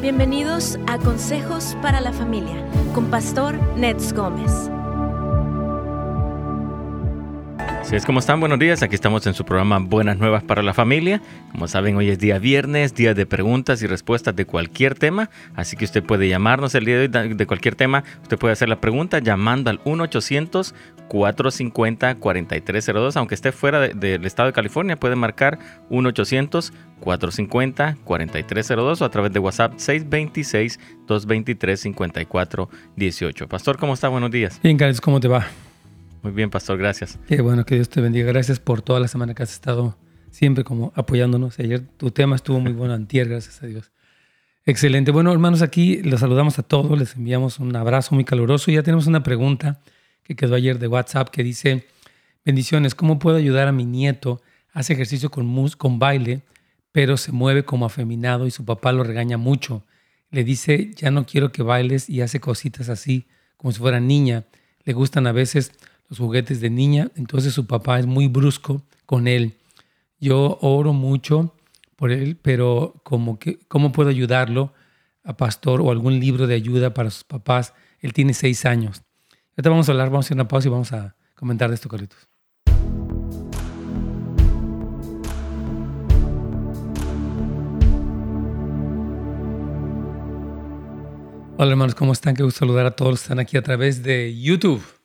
Bienvenidos a Consejos para la Familia con Pastor Nets Gómez. Si es como están, buenos días. Aquí estamos en su programa Buenas Nuevas para la Familia. Como saben, hoy es día viernes, día de preguntas y respuestas de cualquier tema. Así que usted puede llamarnos el día de hoy de cualquier tema. Usted puede hacer la pregunta llamando al 1-800-450-4302. Aunque esté fuera del estado de California, puede marcar 1-800-450-4302 o a través de WhatsApp 626-223-5418. Pastor, ¿cómo está? Buenos días. Bien, Carlos, ¿cómo te va? Muy bien, pastor, gracias. Qué bueno, que Dios te bendiga. Gracias por toda la semana que has estado siempre como apoyándonos. Ayer tu tema estuvo muy bueno, antier, gracias a Dios. Excelente. Bueno, hermanos, aquí los saludamos a todos, les enviamos un abrazo muy caluroso. Ya tenemos una pregunta que quedó ayer de WhatsApp que dice, bendiciones, ¿cómo puedo ayudar a mi nieto? Hace ejercicio con, mus con baile, pero se mueve como afeminado y su papá lo regaña mucho. Le dice, ya no quiero que bailes y hace cositas así, como si fuera niña. Le gustan a veces los juguetes de niña, entonces su papá es muy brusco con él. Yo oro mucho por él, pero ¿cómo puedo ayudarlo a pastor o algún libro de ayuda para sus papás? Él tiene seis años. Ahorita vamos a hablar, vamos a hacer una pausa y vamos a comentar de esto, Carlitos. Hola hermanos, ¿cómo están? Qué gusto saludar a todos los que están aquí a través de YouTube.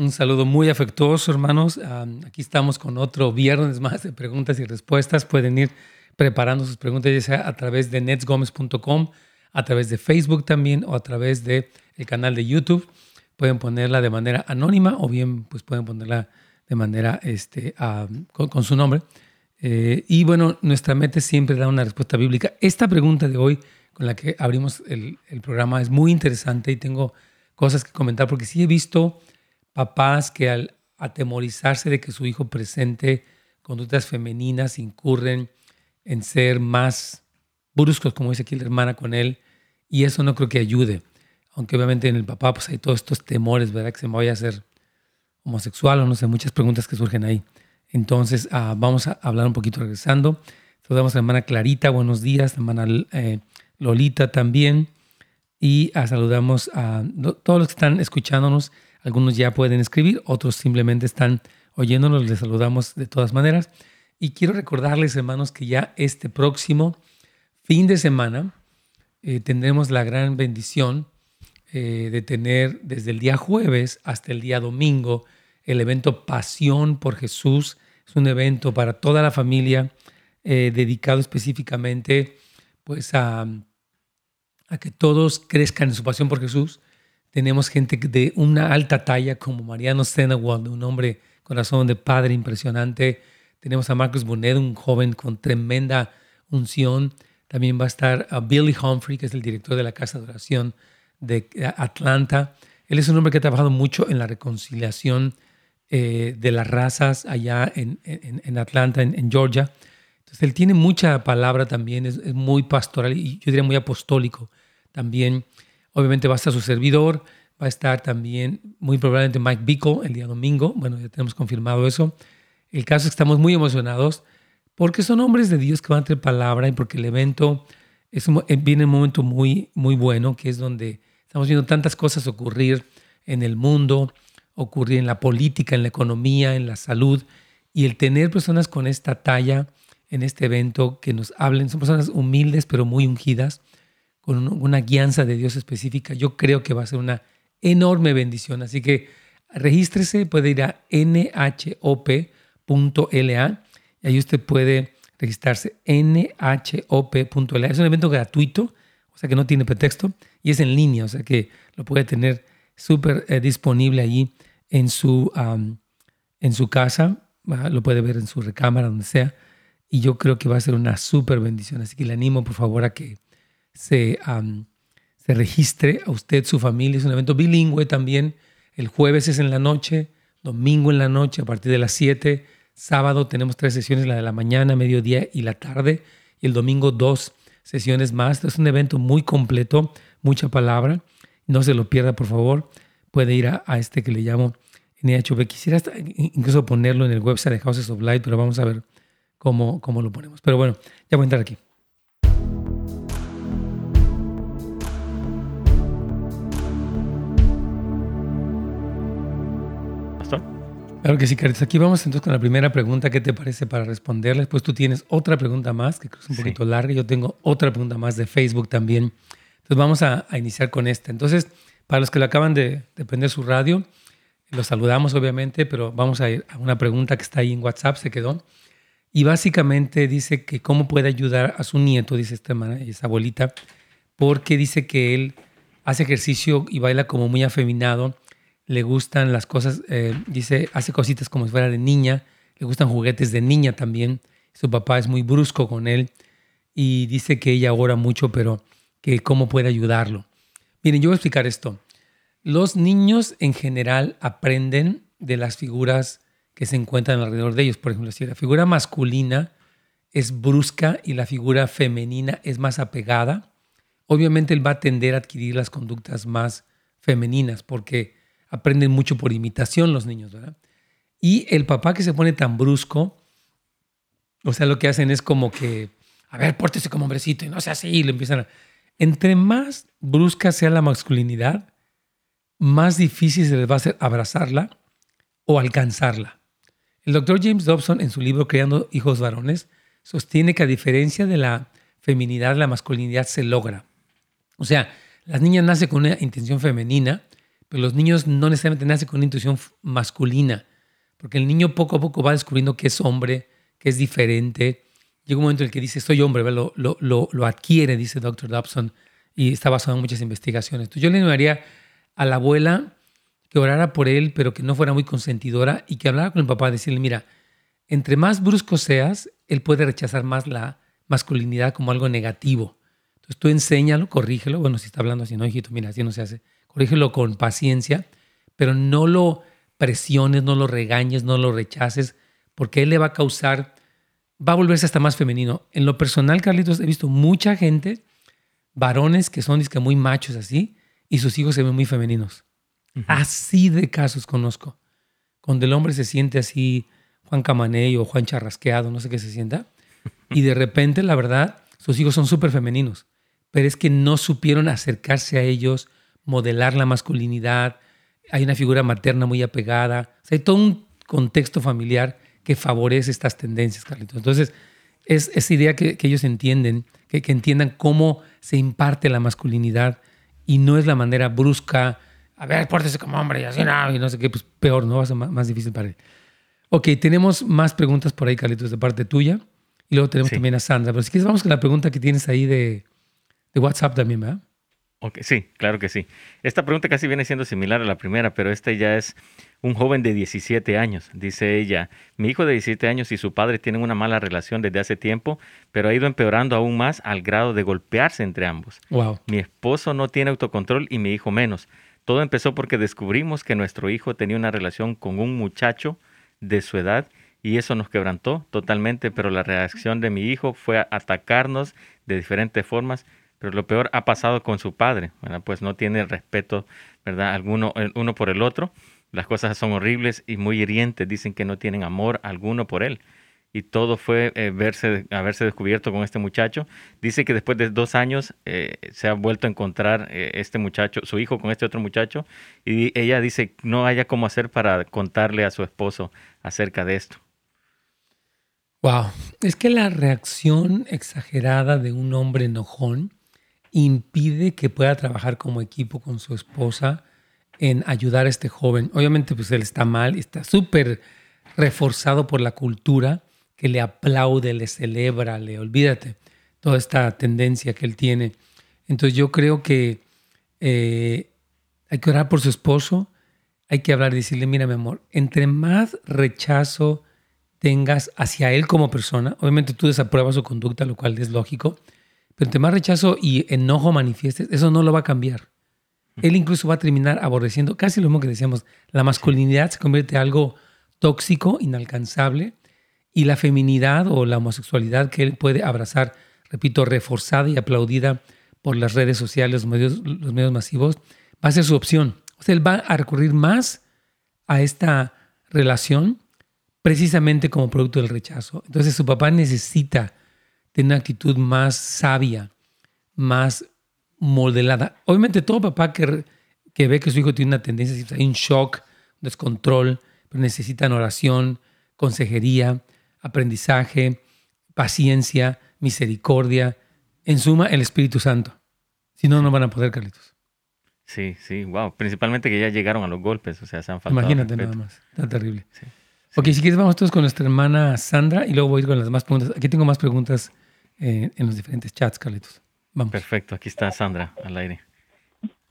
Un saludo muy afectuoso, hermanos. aquí estamos con otro viernes más de preguntas y respuestas. Pueden ir preparando sus preguntas ya sea a través de netsgomez.com, a través de Facebook también o a través del el canal de YouTube. Pueden ponerla de manera anónima o bien pues pueden ponerla de manera este, con, su nombre. Eh, y bueno, nuestra meta es siempre dar una respuesta bíblica. Esta pregunta de hoy con la que abrimos el programa es muy interesante y tengo cosas que comentar porque sí he visto papás que al atemorizarse de que su hijo presente conductas femeninas incurren en ser más bruscos, como dice aquí la hermana con él, y eso no creo que ayude. Aunque obviamente en el papá pues hay todos estos temores, ¿verdad? Que se me vaya a ser homosexual o no sé, muchas preguntas que surgen ahí. Entonces ah, vamos a hablar un poquito regresando. Saludamos a la hermana Clarita, buenos días, la hermana eh, Lolita también. Y ah, saludamos a todos los que están escuchándonos algunos ya pueden escribir, otros simplemente están oyéndonos. Les saludamos de todas maneras. Y quiero recordarles, hermanos, que ya este próximo fin de semana eh, tendremos la gran bendición eh, de tener desde el día jueves hasta el día domingo el evento Pasión por Jesús. Es un evento para toda la familia eh, dedicado específicamente pues a, a que todos crezcan en su pasión por Jesús tenemos gente de una alta talla como Mariano Senawald, un hombre corazón de padre impresionante. Tenemos a Marcus Bonet, un joven con tremenda unción. También va a estar Billy Humphrey, que es el director de la Casa de Oración de Atlanta. Él es un hombre que ha trabajado mucho en la reconciliación eh, de las razas allá en, en, Atlanta, en, Georgia. Entonces, él tiene mucha palabra también, es, es muy pastoral y yo diría muy apostólico también. Obviamente va a estar su servidor, va a estar también muy probablemente Mike Bickle el día domingo. Bueno, ya tenemos confirmado eso. El caso es que estamos muy emocionados porque son hombres de Dios que van a tener palabra y porque el evento es eh, viene en un momento muy, muy bueno, que es donde estamos viendo tantas cosas ocurrir en el mundo, ocurrir en la política, en la economía, en la salud. Y el tener personas con esta talla en este evento que nos hablen, son personas humildes pero muy ungidas, con una guianza de Dios específica, yo creo que va a ser una enorme bendición. Así que regístrese, puede ir a nhop.la y ahí usted puede registrarse nhop.la. Es un evento gratuito, o sea que no tiene pretexto y es en línea, o sea que lo puede tener súper eh, disponible allí en su, en su casa, lo puede ver en su recámara, donde sea. Y yo creo que va a ser una súper bendición. Así que le animo, por favor, a que se, se registre a usted, su familia. Es un evento bilingüe también. El jueves es en la noche, domingo en la noche a partir de las 7. Sábado tenemos tres sesiones, la de la mañana, mediodía y la tarde. Y el domingo dos sesiones más. Es un evento muy completo, mucha palabra. No se lo pierda, por favor. Puede ir a, este que le llamo NHV. Quisiera incluso ponerlo en el website de Houses of Light, pero vamos a ver cómo, cómo lo ponemos. Pero bueno, ya voy a entrar aquí. Claro que sí, Caritas. Aquí vamos entonces con la primera pregunta. ¿Qué te parece para responderla? Después tú tienes otra pregunta más, que creo que es un poquito larga. Yo tengo otra pregunta más de Facebook también. Entonces vamos a, iniciar con esta. Entonces, para los que lo acaban de, de prender su radio, los saludamos obviamente, pero vamos a ir a una pregunta que está ahí en WhatsApp, se quedó. Y básicamente dice que cómo puede ayudar a su nieto, dice esta, esa abuelita, porque dice que él hace ejercicio y baila como muy afeminado le gustan las cosas, eh, dice, hace cositas como si fuera de niña, le gustan juguetes de niña también. Su papá es muy brusco con él y dice que ella ora mucho, pero que cómo puede ayudarlo. Miren, yo voy a explicar esto. Los niños en general aprenden de las figuras que se encuentran alrededor de ellos. Por ejemplo, si la figura masculina es brusca y la figura femenina es más apegada, obviamente él va a tender a adquirir las conductas más femeninas porque aprenden mucho por imitación los niños, ¿verdad? Y el papá que se pone tan brusco, o sea, lo que hacen es como que, a ver, pórtese como hombrecito y no sea así, y le empiezan a... Entre más brusca sea la masculinidad, más difícil se les va a hacer abrazarla o alcanzarla. El doctor James Dobson, en su libro Creando hijos varones, sostiene que a diferencia de la feminidad, la masculinidad se logra. O sea, las niñas nacen con una intención femenina, pero los niños no necesariamente nacen con una intuición masculina, porque el niño poco a poco va descubriendo que es hombre, que es diferente. Llega un momento en el que dice, soy hombre, lo, lo, lo, adquiere, dice Dr. Dobson, y está basado en muchas investigaciones. Yo le animaría a la abuela que orara por él, pero que no fuera muy consentidora y que hablara con el papá, decirle, mira, entre más brusco seas, él puede rechazar más la masculinidad como algo negativo. Entonces tú enséñalo, corrígelo. Bueno, si está hablando así, no, hijito, mira, así no se hace corrígelo con paciencia, pero no lo presiones, no lo regañes, no lo rechaces, porque él le va a causar, va a volverse hasta más femenino. En lo personal, Carlitos, he visto mucha gente, varones que son muy machos así, y sus hijos se ven muy femeninos. Así de casos conozco. Cuando el hombre se siente así, Juan Camaney o Juan Charrasqueado, no sé qué se sienta, y de repente, la verdad, sus hijos son súper femeninos, pero es que no supieron acercarse a ellos, modelar la masculinidad, hay una figura materna muy apegada, hay todo un contexto familiar que favorece estas tendencias, Carlitos. Entonces, es esa idea que, ellos entienden, que, entiendan cómo se imparte la masculinidad y no es la manera brusca, a ver, pórtese como hombre y así no, y no sé qué, pues peor, ¿no? Va a ser más, difícil para él. Ok, tenemos más preguntas por ahí, Carlitos, de parte tuya. Y luego tenemos también a Sandra. Pero si quieres, vamos con la pregunta que tienes ahí de, de WhatsApp también, ¿verdad? Sí, claro que sí. Esta pregunta casi viene siendo similar a la primera, pero esta ya es un joven de 17 años. Dice ella, mi hijo de 17 años y su padre tienen una mala relación desde hace tiempo, pero ha ido empeorando aún más al grado de golpearse entre ambos. Wow. Mi esposo no tiene autocontrol y mi hijo menos. Todo empezó porque descubrimos que nuestro hijo tenía una relación con un muchacho de su edad y eso nos quebrantó totalmente, pero la reacción de mi hijo fue atacarnos de diferentes formas pero lo peor ha pasado con su padre, pues no tiene respeto ¿verdad? alguno uno por el otro. Las cosas son horribles y muy hirientes. Dicen que no tienen amor alguno por él. Y todo fue eh, verse, haberse descubierto con este muchacho. Dice que después de dos años eh, se ha vuelto a encontrar eh, este muchacho, su hijo con este otro muchacho. Y ella dice no haya cómo hacer para contarle a su esposo acerca de esto. Wow, es que la reacción exagerada de un hombre enojón impide que pueda trabajar como equipo con su esposa en ayudar a este joven. Obviamente, pues él está mal, está súper reforzado por la cultura que le aplaude, le celebra, le olvídate, toda esta tendencia que él tiene. Entonces yo creo que eh, hay que orar por su esposo, hay que hablar decirle, mira mi amor, entre más rechazo tengas hacia él como persona, obviamente tú desapruebas su conducta, lo cual es lógico, pero entre más rechazo y enojo manifiestes, eso no lo va a cambiar. Él incluso va a terminar aborreciendo, casi lo mismo que decíamos, la masculinidad se convierte en algo tóxico, inalcanzable, y la feminidad o la homosexualidad que él puede abrazar, repito, reforzada y aplaudida por las redes sociales, los medios, los medios masivos, va a ser su opción. O sea, él va a recurrir más a esta relación precisamente como producto del rechazo. Entonces su papá necesita tiene una actitud más sabia, más modelada. Obviamente todo papá que, que ve que su hijo tiene una tendencia, hay un shock, un descontrol, pero necesitan oración, consejería, aprendizaje, paciencia, misericordia, en suma, el Espíritu Santo. Si no, no van a poder, Carlitos. Sí, sí, wow. Principalmente que ya llegaron a los golpes, o sea, se han faltado. Imagínate nada más, está terrible. Ok, si quieres vamos todos con nuestra hermana Sandra y luego voy a ir con las demás preguntas. Aquí tengo más preguntas eh, en los diferentes chats, Carlitos. Vamos. Perfecto, aquí está Sandra al aire.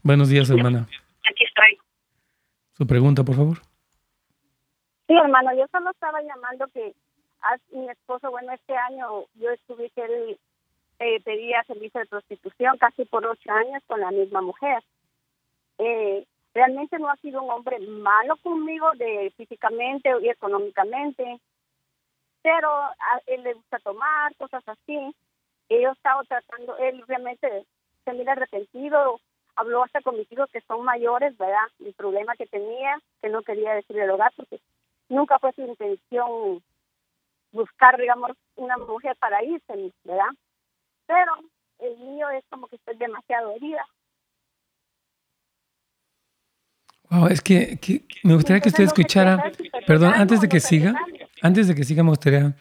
Buenos días, hermana. Aquí estoy. Su pregunta, por favor. Sí, hermano, yo solo estaba llamando que a mi esposo, bueno, este año yo estuve que él eh, pedía servicio de prostitución casi por ocho años con la misma mujer. Eh, realmente no ha sido un hombre malo conmigo de físicamente y económicamente, pero a él le gusta tomar, cosas así. Yo estaba tratando, él realmente se mira arrepentido, habló hasta con mis hijos que son mayores, ¿verdad? El problema que tenía, que no quería decirle el hogar, porque nunca fue su intención buscar, digamos, una mujer para irse, ¿verdad? Pero el mío es como que estoy demasiado herida. Wow, es que, me gustaría que usted escuchara, perdón, antes de que siga, antes de que siga me gustaría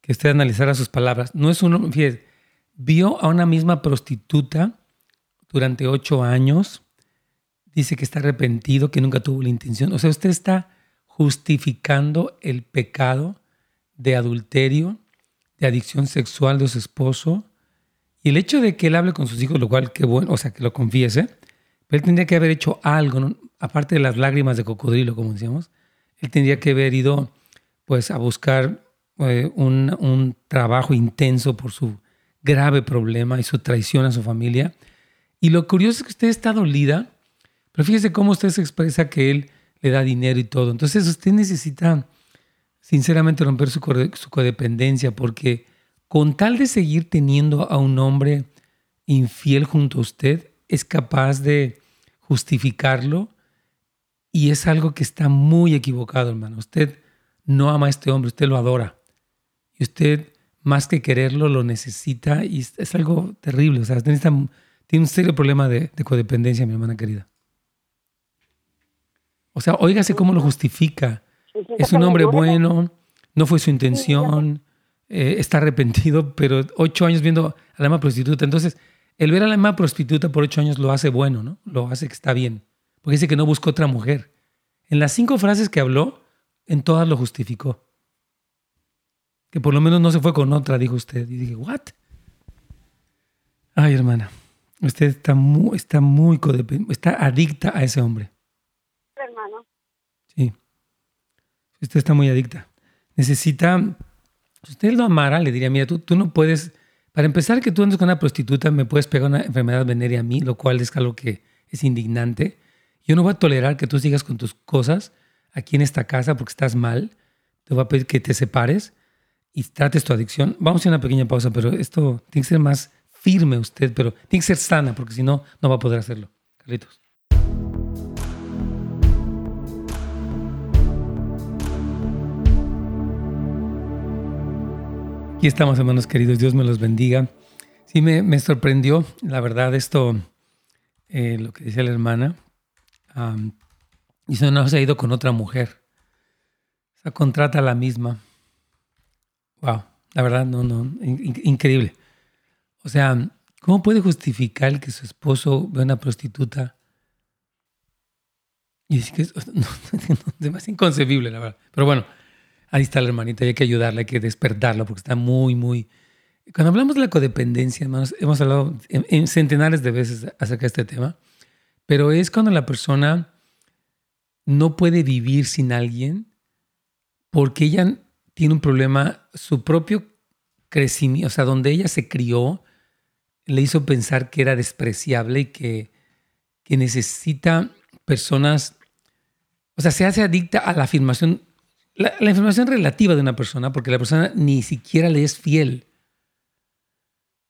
que usted analizara sus palabras. No es uno, fíjese, vio a una misma prostituta durante ocho años, dice que está arrepentido, que nunca tuvo la intención. O sea, usted está justificando el pecado de adulterio, de adicción sexual de su esposo. Y el hecho de que él hable con sus hijos, lo cual, qué bueno, o sea, que lo confiese, pero él tendría que haber hecho algo, aparte de las lágrimas de cocodrilo, como decíamos, él tendría que haber ido pues a buscar eh, un, un trabajo intenso por su grave problema y su traición a su familia. Y lo curioso es que usted está dolida, pero fíjese cómo usted se expresa que él le da dinero y todo. Entonces usted necesita sinceramente romper su, su codependencia porque con tal de seguir teniendo a un hombre infiel junto a usted, es capaz de justificarlo y es algo que está muy equivocado, hermano. Usted no ama a este hombre, usted lo adora. Y usted, más que quererlo, lo necesita y es, algo terrible. O sea, tiene un serio problema de, de codependencia, mi hermana querida. O sea, óigase cómo lo justifica es un hombre bueno, no fue su intención, eh, está arrepentido, pero ocho años viendo a la misma prostituta. Entonces, el ver a la misma prostituta por ocho años lo hace bueno, ¿no? Lo hace que está bien. Porque dice que no buscó otra mujer. En las cinco frases que habló, en todas lo justificó. Que por lo menos no se fue con otra, dijo usted. Y dije, ¿what? Ay, hermana, usted está muy, está muy está adicta a ese hombre. Hermano. Sí. Usted está muy adicta. Necesita, si usted lo amara, le diría, mira, tú, tú no puedes, para empezar que tú andes con una prostituta, me puedes pegar una enfermedad venérea a mí, lo cual es algo que es indignante. Yo no voy a tolerar que tú sigas con tus cosas aquí en esta casa porque estás mal. Te voy a pedir que te separes y trates tu adicción. Vamos a una pequeña pausa, pero esto tiene que ser más firme usted, pero tiene que ser sana porque si no, no va a poder hacerlo. Carlitos. Aquí estamos, hermanos queridos. Dios me los bendiga. Sí, me, sorprendió, la verdad, esto, eh, lo que decía la hermana. Y eso no se ha ido con otra mujer. O sea, contrata a la misma. Wow, la verdad, no, no, increíble. O sea, ¿cómo puede justificar que su esposo ve a una prostituta? Y es que es, es inconcebible, la verdad. Pero bueno, ahí está la hermanita hay que ayudarla, hay que despertarla porque está muy, muy... Cuando hablamos de la codependencia, hermanos, hemos hablado en, centenares de veces acerca de este tema, pero es cuando la persona no puede vivir sin alguien porque ella tiene un problema, su propio crecimiento, o sea, donde ella se crió, le hizo pensar que era despreciable y que, que necesita personas, o sea, se hace adicta a la afirmación la, información relativa de una persona, porque la persona ni siquiera le es fiel.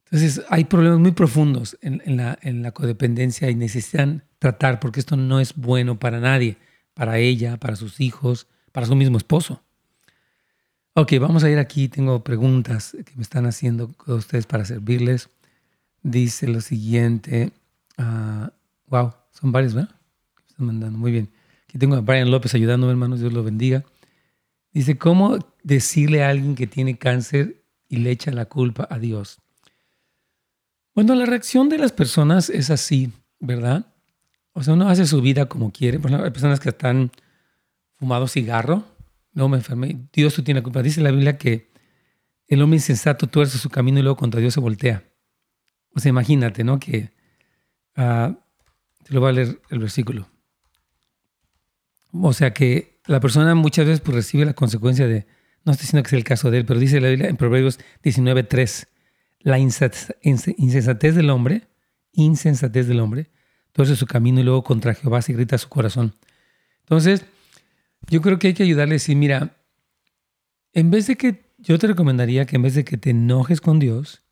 Entonces, hay problemas muy profundos en, la, en la codependencia y necesitan tratar, porque esto no es bueno para nadie, para ella, para sus hijos, para su mismo esposo. Ok, vamos a ir aquí. Tengo preguntas que me están haciendo ustedes para servirles. Dice lo siguiente. Uh, wow, son varios, ¿verdad? Están mandando. Muy bien. Aquí tengo a Brian López ayudándome, hermanos, Dios lo bendiga. Dice, ¿cómo decirle a alguien que tiene cáncer y le echa la culpa a Dios? Bueno, la reacción de las personas es así, ¿verdad? O sea, uno hace su vida como quiere. Por ejemplo, hay personas que están fumado cigarro, no me enfermé, Dios tú tienes la culpa. Dice la Biblia que el hombre insensato tuerce su camino y luego contra Dios se voltea. O sea, imagínate, ¿no? Que uh, te lo voy a leer el versículo. O sea que la persona muchas veces pues, recibe la consecuencia de, no estoy diciendo que sea el caso de él, pero dice la Biblia en Proverbios 19.3, la insensatez del hombre, insensatez del hombre, tuerce su camino y luego contra Jehová se grita su corazón. Entonces, yo creo que hay que ayudarle a decir, mira, en vez de que, yo te recomendaría que en vez de que te enojes con Dios,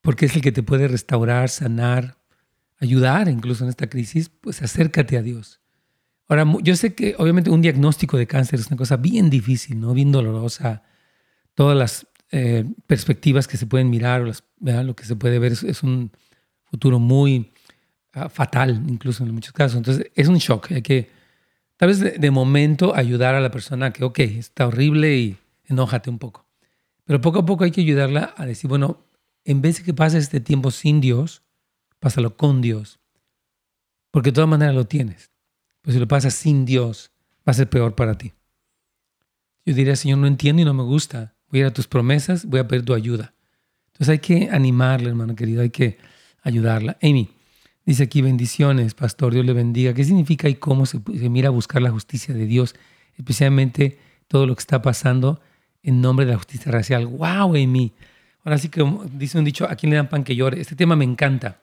porque es el que te puede restaurar, sanar, ayudar incluso en esta crisis, pues acércate a Dios. Ahora, yo sé que obviamente un diagnóstico de cáncer es una cosa bien difícil, ¿no? Bien dolorosa. Todas las eh, perspectivas que se pueden mirar o lo que se puede ver es, un futuro muy ah, fatal, incluso en muchos casos. Entonces, es un shock. Hay que, tal vez de, momento, ayudar a la persona que, ok, está horrible y enójate un poco. Pero poco a poco hay que ayudarla a decir, bueno, en vez de que pases este tiempo sin Dios, pásalo con Dios. Porque de todas maneras lo tienes. Pero si lo pasas sin Dios, va a ser peor para ti. Yo diría, Señor, no entiendo y no me gusta. Voy a ir a tus promesas, voy a pedir tu ayuda. Entonces hay que animarle, hermano querido, hay que ayudarla. Amy, dice aquí bendiciones, pastor, Dios le bendiga. ¿Qué significa y cómo se, mira a buscar la justicia de Dios? Especialmente todo lo que está pasando en nombre de la justicia racial. ¡Wow, Amy! Ahora sí que dice un dicho, ¿a quién le dan pan que llore? Este tema me encanta.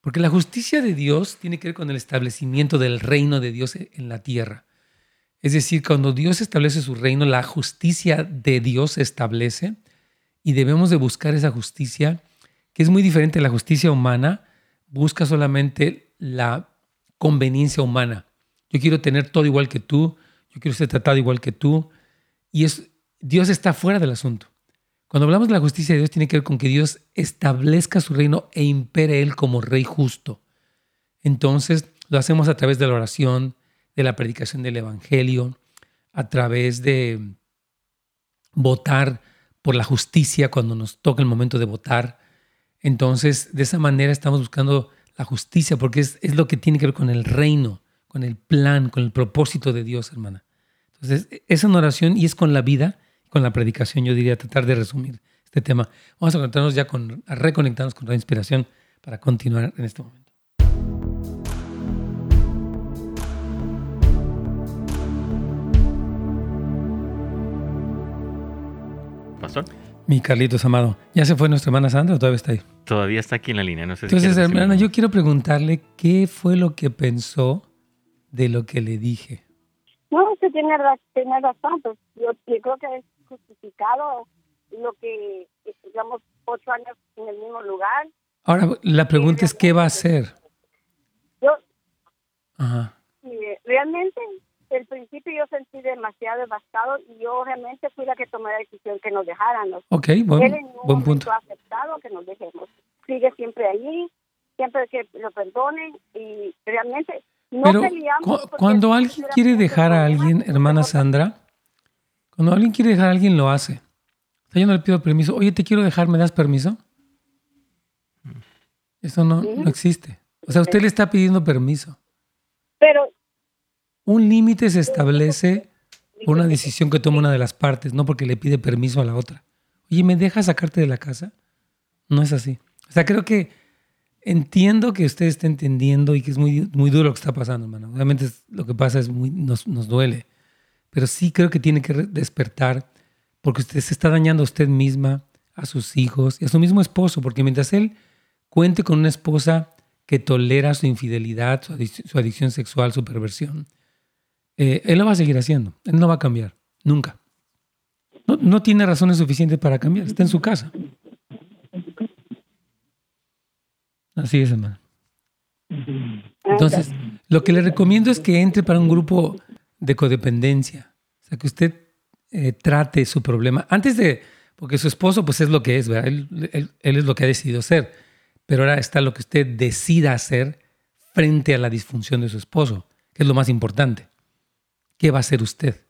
Porque la justicia de Dios tiene que ver con el establecimiento del reino de Dios en la tierra. Es decir, cuando Dios establece su reino, la justicia de Dios se establece y debemos de buscar esa justicia, que es muy diferente. La justicia humana busca solamente la conveniencia humana. Yo quiero tener todo igual que tú, yo quiero ser tratado igual que tú, y Dios está fuera del asunto. Cuando hablamos de la justicia de Dios, tiene que ver con que Dios establezca su reino e impere Él como rey justo. Entonces, lo hacemos a través de la oración, de la predicación del Evangelio, a través de votar por la justicia cuando nos toca el momento de votar. Entonces, de esa manera estamos buscando la justicia porque es, lo que tiene que ver con el reino, con el plan, con el propósito de Dios, hermana. Entonces, es una oración y es con la vida con la predicación, yo diría tratar de resumir este tema. Vamos a conectarnos ya con, a reconectarnos con la inspiración para continuar en este momento. Pastor. Mi Carlitos amado, ¿ya se fue nuestra hermana Sandra o todavía está ahí? Todavía está aquí en la línea, no sé Entonces, hermana, yo quiero preguntarle qué fue lo que pensó de lo que le dije. No, usted tiene, tiene razón, pues yo, yo creo que es justificado lo que, digamos, ocho años en el mismo lugar. Ahora, la pregunta es, ¿qué va a hacer? Yo, realmente, el principio yo sentí demasiado devastado y yo realmente fui la que tomé la decisión que nos dejaran. Ok, buen, buen punto. ha aceptado que nos dejemos. Sigue siempre allí, siempre que lo perdonen y realmente no Pero cuando alguien quiere dejar a alguien, hermana Sandra, cuando alguien quiere dejar a alguien, lo hace. O sea, yo no le pido permiso. Oye, te quiero dejar, ¿me das permiso? Eso no, no existe. O sea, usted le está pidiendo permiso. Pero. Un límite se establece por una decisión que toma una de las partes, no porque le pide permiso a la otra. Oye, ¿me dejas sacarte de la casa? No es así. O sea, creo que entiendo que usted está entendiendo y que es muy, muy duro lo que está pasando, hermano. Obviamente lo que pasa es muy, nos, nos duele pero sí creo que tiene que despertar porque usted se está dañando a usted misma, a sus hijos y a su mismo esposo, porque mientras él cuente con una esposa que tolera su infidelidad, su, adicción, sexual, su perversión, eh, él lo va a seguir haciendo, él no va a cambiar, nunca. No, no tiene razones suficientes para cambiar, está en su casa. Así es, hermano. Entonces, lo que le recomiendo es que entre para un grupo de codependencia. O sea, que usted eh, trate su problema antes de, porque su esposo pues es lo que es, ¿verdad? Él, él, es lo que ha decidido ser, pero ahora está lo que usted decida hacer frente a la disfunción de su esposo. ¿Qué es lo más importante? ¿Qué va a hacer usted?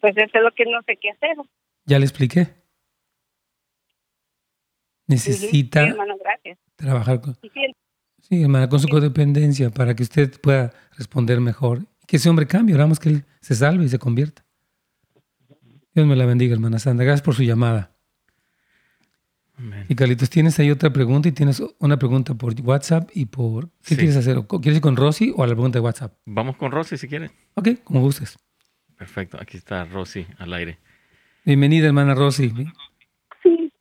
Pues eso es lo que no sé qué hacer. Ya le expliqué. Necesita Sí, hermano, gracias. trabajar con, sí, hermana, con su codependencia para que usted pueda responder mejor. Que ese hombre cambie, oramos que él se salve y se convierta. Dios me la bendiga, hermana Sandra. Gracias por su llamada. Amén. Y Carlitos, tienes ahí otra pregunta y tienes una pregunta por WhatsApp y por... ¿Qué Sí. quieres hacer? ¿Quieres ir con Rosy o a la pregunta de WhatsApp? Vamos con Rosy si quieren. Ok, como gustes. Perfecto, aquí está Rosy al aire. Bienvenida, hermana Rosy. Sí.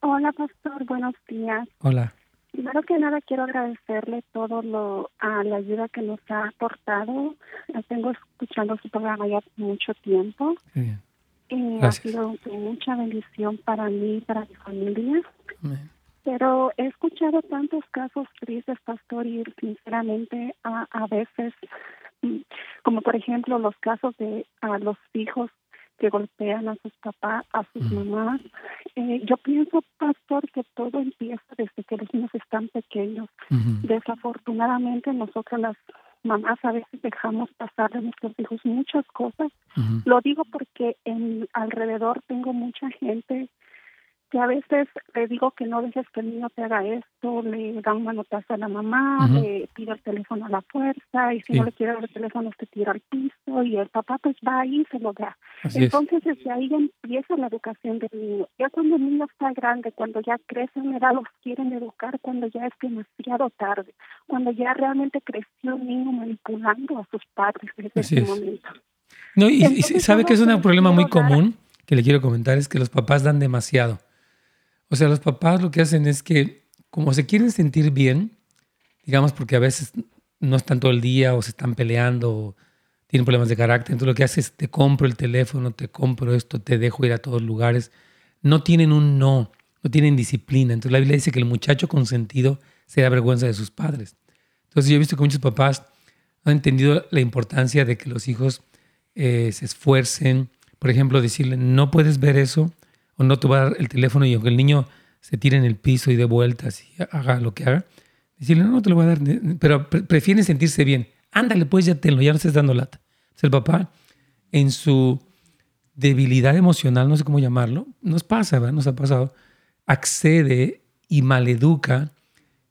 Hola, pastor. Buenos días. Hola. Primero que nada, quiero agradecerle todo lo a la ayuda que nos ha aportado. La Tengo escuchando su programa ya mucho tiempo. Qué y ha sido de mucha bendición para mí y para mi familia. Amén. Pero he escuchado tantos casos tristes, pastor, y sinceramente a, a veces, mm, como por ejemplo los casos de a los hijos que golpean a sus papás, a sus Ujú. mamás. Eh, yo pienso, pastor, que todo empieza desde que los niños están pequeños. Desafortunadamente nosotros las mamás a veces dejamos pasar de nuestros hijos muchas cosas. Lo digo porque en alrededor tengo mucha gente que a veces le digo que no dejes que el niño te haga esto, le da un manotazo a la mamá, le pide el teléfono a la fuerza y si Sí. no le quiere dar el teléfono te tira al piso y el papá pues va ahí y se lo da. Así es. Entonces desde ahí empieza la educación del niño. Ya cuando el niño está grande, cuando ya crece en edad, los quieren educar cuando ya es demasiado tarde, cuando ya realmente creció un niño manipulando a sus padres desde Así ese es. momento. No, y, Entonces, sabe que es un problema muy común que le quiero comentar es que los papás dan demasiado. O sea, los papás lo que hacen es que como se quieren sentir bien, digamos porque a veces no están todo el día o se están peleando o tienen problemas de carácter, entonces lo que hace es te compro el teléfono, te compro esto, te dejo ir a todos lugares. No tienen un no, no tienen disciplina. Entonces la Biblia dice que el muchacho consentido se da vergüenza de sus padres. Entonces yo he visto que muchos papás han entendido la importancia de que los hijos eh, se esfuercen. Por ejemplo, decirle, no puedes ver eso o no dar el teléfono y aunque el niño se tire en el piso y dé vueltas y haga lo que haga, decirle, no, no te lo voy a dar, pero pre- prefieren sentirse bien. Ándale, pues ya tenlo, ya no estés dando lata. El papá, en su debilidad emocional, no sé cómo llamarlo, nos pasa, ¿verdad? Nos ha pasado, accede y maleduca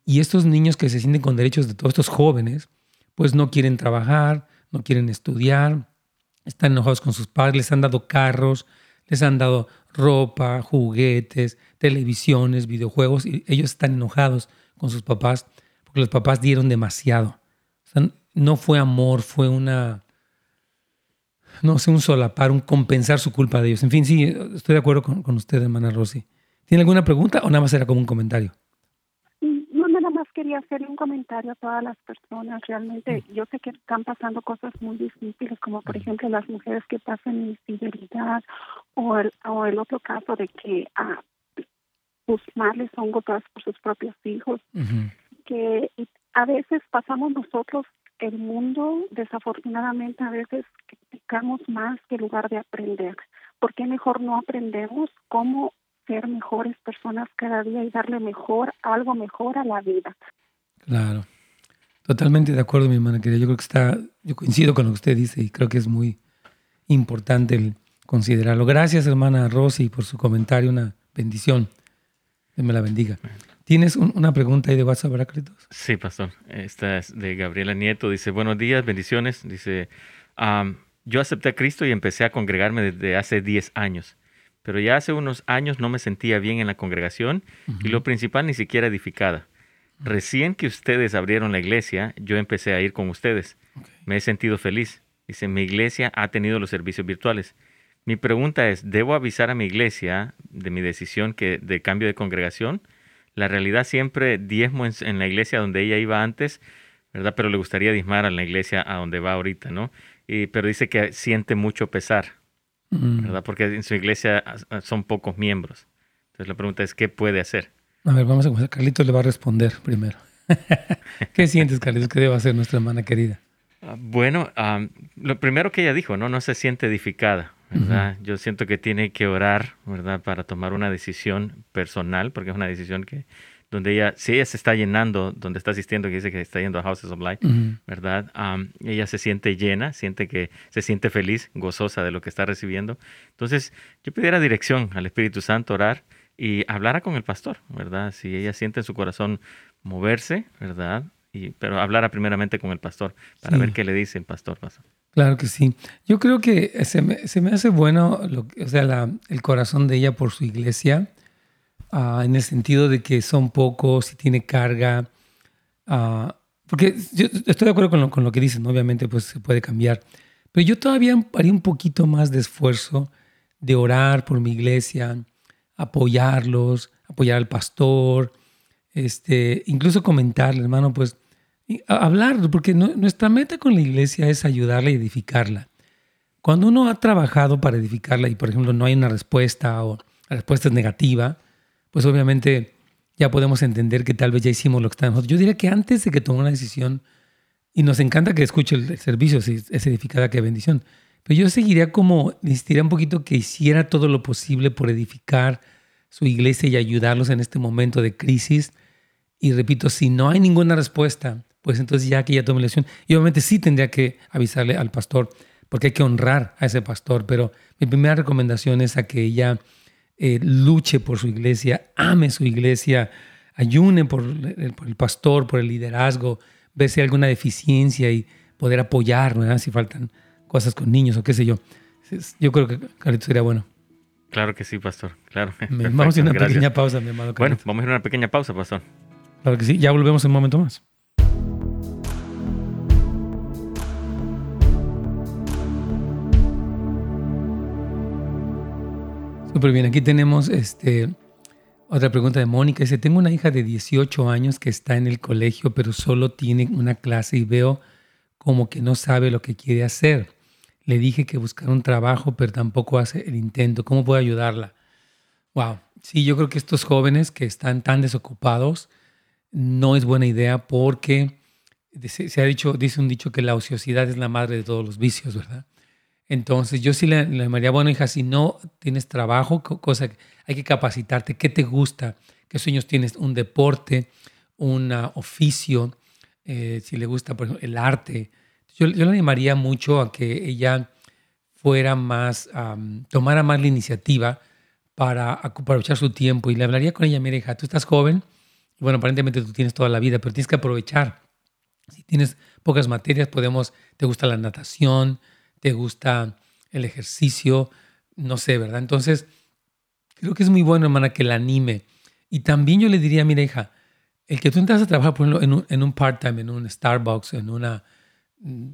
y estos niños que se sienten con derechos de todos estos jóvenes, pues no quieren trabajar, no quieren estudiar, están enojados con sus padres, les han dado carros, les han dado ropa, juguetes, televisiones, videojuegos, y ellos están enojados con sus papás porque los papás dieron demasiado. O sea, no fue amor, fue una, no sé, un solapar, un compensar su culpa de ellos. En fin, sí, estoy de acuerdo con, con usted, hermana Rosy. ¿Tiene alguna pregunta o nada más era como un comentario? No, nada más quería hacerle un comentario a todas las personas. Realmente, yo sé que están pasando cosas muy difíciles, como por ejemplo las mujeres que pasan infidelidad o el, o el otro caso de que ah, sus madres son golpeadas por sus propios hijos. Que a veces pasamos nosotros el mundo, desafortunadamente, a veces criticamos más que en lugar de aprender. ¿Por qué mejor no aprendemos cómo ser mejores personas cada día y darle mejor, algo mejor a la vida? Claro. Totalmente de acuerdo, mi hermana querida. Yo creo que está, yo coincido con lo que usted dice y creo que es muy importante el considerarlo. Gracias, hermana Rosy, por su comentario. Una bendición. Dios me la bendiga. ¿Tienes un- una pregunta ahí de WhatsApp, verdad? Sí, pastor. Esta es de Gabriela Nieto. Dice, buenos días, bendiciones. Dice, "Am, yo acepté a Cristo y empecé a congregarme desde hace 10 años. Pero ya hace unos años no me sentía bien en la congregación y lo principal ni siquiera edificada. Recién que ustedes abrieron la iglesia, yo empecé a ir con ustedes. Me he sentido feliz. Dice, mi iglesia ha tenido los servicios virtuales. Mi pregunta es, ¿debo avisar a mi iglesia de mi decisión que, de cambio de congregación? La realidad siempre diezmo en, en la iglesia donde ella iba antes, ¿verdad? Pero le gustaría diezmar a la iglesia a donde va ahorita, ¿no? Y, pero dice que siente mucho pesar, Mm. ¿verdad? Porque en su iglesia son pocos miembros. Entonces la pregunta es, ¿qué puede hacer? A ver, vamos a comenzar. Carlitos le va a responder primero. ¿Qué sientes, Carlitos, que debe hacer nuestra hermana querida? Ah, Bueno, lo primero que ella dijo, ¿no? No se siente edificada, ¿verdad? Yo siento que tiene que orar, ¿verdad? Para tomar una decisión personal, porque es una decisión que donde ella, si ella se está llenando, donde está asistiendo, que dice que está yendo a Houses of Light, ¿verdad? ella se siente llena, siente que se siente feliz, gozosa de lo que está recibiendo. Entonces, yo pidiera dirección al Espíritu Santo, orar y hablara con el pastor, ¿verdad? Si ella siente en su corazón moverse, ¿verdad? Y, pero hablara primeramente con el pastor para ver qué le dice el pastor. pastor. Claro que sí. Yo creo que se me, se me hace bueno lo, o sea, el corazón de ella por su iglesia Ah, en el sentido de que son pocos y tiene carga. Uh, porque yo estoy de acuerdo con lo, con lo que dicen, obviamente pues se puede cambiar. Pero yo todavía haría un poquito más de esfuerzo de orar por mi iglesia, apoyarlos, apoyar al pastor, este, incluso comentarle, hermano, pues hablar, porque nuestra meta con la iglesia es ayudarla y edificarla. Cuando uno ha trabajado para edificarla y, por ejemplo, no hay una respuesta o la respuesta es negativa, pues obviamente ya podemos entender que tal vez ya hicimos lo que estábamos. Yo diría que antes de que tome una decisión, y nos encanta que escuche el, servicio, si es edificada, qué bendición, pero yo seguiría como, insistiría un poquito que hiciera todo lo posible por edificar su iglesia y ayudarlos en este momento de crisis. Y repito, si no hay ninguna respuesta, pues entonces ya que ya tome la decisión, y obviamente sí tendría que avisarle al pastor, porque hay que honrar a ese pastor, pero mi primera recomendación es a que ella eh, luche por su iglesia, ame su iglesia, ayune por el, por el, pastor, por el liderazgo, ver si hay alguna deficiencia y poder apoyar, ¿verdad? si faltan cosas con niños o qué sé yo. Yo creo que Carlitos sería bueno. Claro que sí, pastor. Claro. vamos a hacer una pequeña pausa, mi amado. Bueno, vamos a hacer una pequeña pausa, pastor. Claro que sí. Ya volvemos en un momento más. Súper bien, aquí tenemos este, otra pregunta de Mónica. Dice, tengo una hija de 18 años que está en el colegio, pero solo tiene una clase y veo como que no sabe lo que quiere hacer. Le dije que buscar un trabajo, pero tampoco hace el intento. ¿Cómo puedo ayudarla? Wow. Sí, yo creo que estos jóvenes que están tan desocupados no es buena idea porque se, ha dicho, dice un dicho que la ociosidad es la madre de todos los vicios, ¿verdad? Entonces, yo sí le, le llamaría, bueno, hija, si no tienes trabajo, cosa, hay que capacitarte, ¿qué te gusta? ¿Qué sueños tienes? Un deporte, un oficio, eh, si le gusta, por ejemplo, el arte. Yo, yo le animaría mucho a que ella fuera más, tomara más la iniciativa para aprovechar su tiempo y le hablaría con ella, mira hija, tú estás joven, y bueno, aparentemente tú tienes toda la vida, pero tienes que aprovechar. Si tienes pocas materias, podemos, te gusta la natación, te gusta el ejercicio, no sé, ¿verdad? Entonces, creo que es muy bueno, hermana, que la anime. Y también yo le diría, mira, hija, el que tú entras a trabajar, por ejemplo, en un, en un part-time, en un Starbucks, en un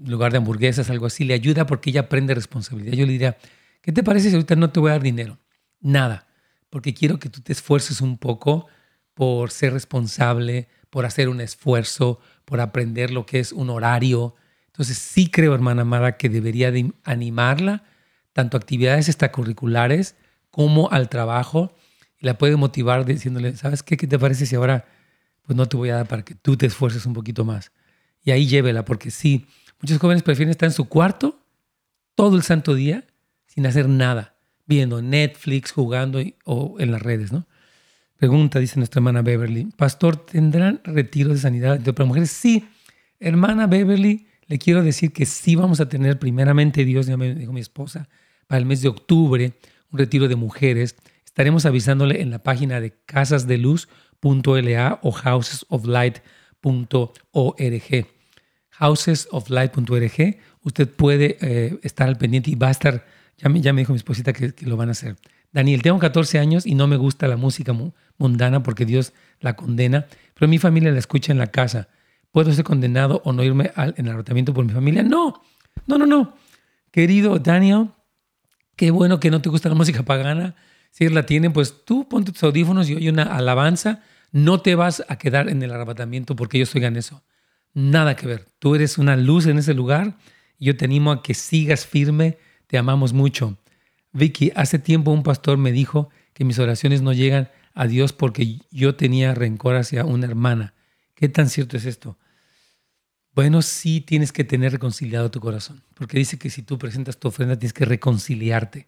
lugar de hamburguesas, algo así, le ayuda porque ella aprende responsabilidad. Yo le diría, ¿qué te parece si ahorita no te voy a dar dinero? Nada, porque quiero que tú te esfuerces un poco por ser responsable, por hacer un esfuerzo, por aprender lo que es un horario, entonces sí creo, hermana amada, que debería de animarla tanto a actividades extracurriculares como al trabajo y la puede motivar diciéndole, ¿sabes qué? ¿Qué te parece si ahora pues no te voy a dar para que tú te esfuerces un poquito más? Y ahí llévela, porque sí, muchos jóvenes prefieren estar en su cuarto todo el santo día sin hacer nada, viendo Netflix, jugando o en las redes, ¿no? Pregunta, dice nuestra hermana Beverly, Pastor, ¿tendrán retiros de sanidad para mujeres? Sí, hermana Beverly, le quiero decir que sí vamos a tener primeramente, Dios ya me dijo mi esposa, para el mes de octubre, un retiro de mujeres. Estaremos avisándole en la página de casasdeluz.la o housesoflight.org. Housesoflight.org. Usted puede eh, estar al pendiente y va a estar, ya me, ya me dijo mi esposita que, que, lo van a hacer. Daniel, tengo 14 años y no me gusta la música mundana porque Dios la condena, pero mi familia la escucha en la casa. ¿Puedo ser condenado o no irme al, en arrotamiento por mi familia? No, no, no, no. Querido Daniel, qué bueno que no te gusta la música pagana. Si la tienen, pues tú ponte tus audífonos y oye una alabanza. No te vas a quedar en el arrebatamiento porque ellos oigan eso. Nada que ver. Tú eres una luz en ese lugar yo te animo a que sigas firme. Te amamos mucho. Vicky, hace tiempo un pastor me dijo que mis oraciones no llegan a Dios porque yo tenía rencor hacia una hermana. ¿Qué tan cierto es esto? Bueno, sí tienes que tener reconciliado tu corazón, porque dice que si tú presentas tu ofrenda tienes que reconciliarte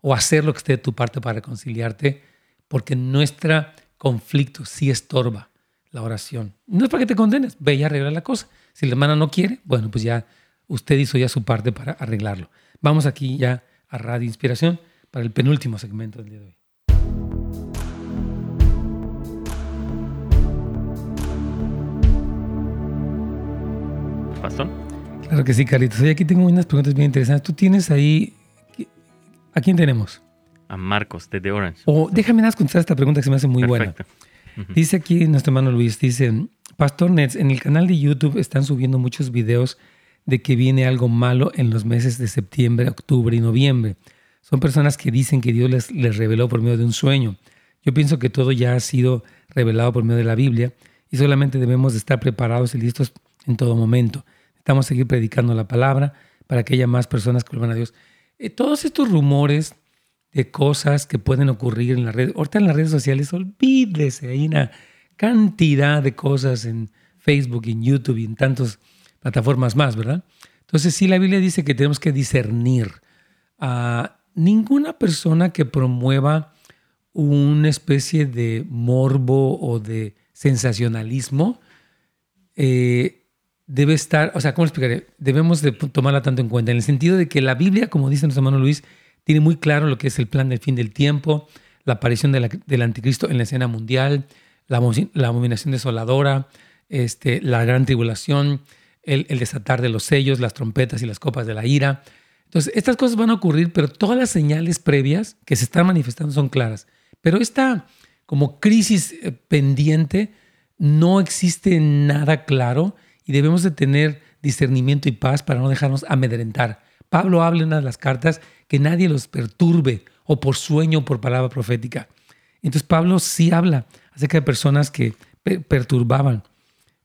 o hacer lo que esté de tu parte para reconciliarte, porque nuestra conflicto, sí estorba la oración. No es para que te condenes, ve y arregla la cosa. Si la hermana no quiere, bueno, pues ya usted hizo ya su parte para arreglarlo. Vamos aquí ya a Radio Inspiración para el penúltimo segmento del día de hoy. Pastor. Claro que sí, Carlitos. Hoy aquí tengo unas preguntas bien interesantes. Tú tienes ahí... ¿A quién tenemos? A Marcos, desde Orange. O déjame nada contestar esta pregunta que se me hace muy Perfecto. buena. Dice aquí nuestro hermano Luis, dice, Pastor Nets, en el canal de YouTube están subiendo muchos videos de que viene algo malo en los meses de septiembre, octubre y noviembre. Son personas que dicen que Dios les, les reveló por medio de un sueño. Yo pienso que todo ya ha sido revelado por medio de la Biblia y solamente debemos de estar preparados y listos en todo momento. Necesitamos seguir predicando la palabra para que haya más personas que vuelvan a Dios. Eh, todos estos rumores de cosas que pueden ocurrir en la red, ahorita en las redes sociales, olvídese, hay una cantidad de cosas en Facebook, en YouTube y en tantas plataformas más, ¿verdad? Entonces sí, la Biblia dice que tenemos que discernir a ninguna persona que promueva una especie de morbo o de sensacionalismo eh, debe estar, o sea, ¿cómo explicaré? Debemos de tomarla tanto en cuenta, en el sentido de que la Biblia, como dice nuestro hermano Luis, tiene muy claro lo que es el plan del fin del tiempo, la aparición de la- del anticristo en la escena mundial, la, la abominación desoladora, este, la gran tribulación, el, el desatar de los sellos, las trompetas y las copas de la ira. Entonces, estas cosas van a ocurrir, pero todas las señales previas que se están manifestando son claras. Pero esta como crisis eh, pendiente, no existe nada claro y debemos de tener discernimiento y paz para no dejarnos amedrentar. Pablo habla en una de las cartas que nadie los perturbe o por sueño o por palabra profética. Entonces Pablo sí habla acerca de personas que pe- perturbaban.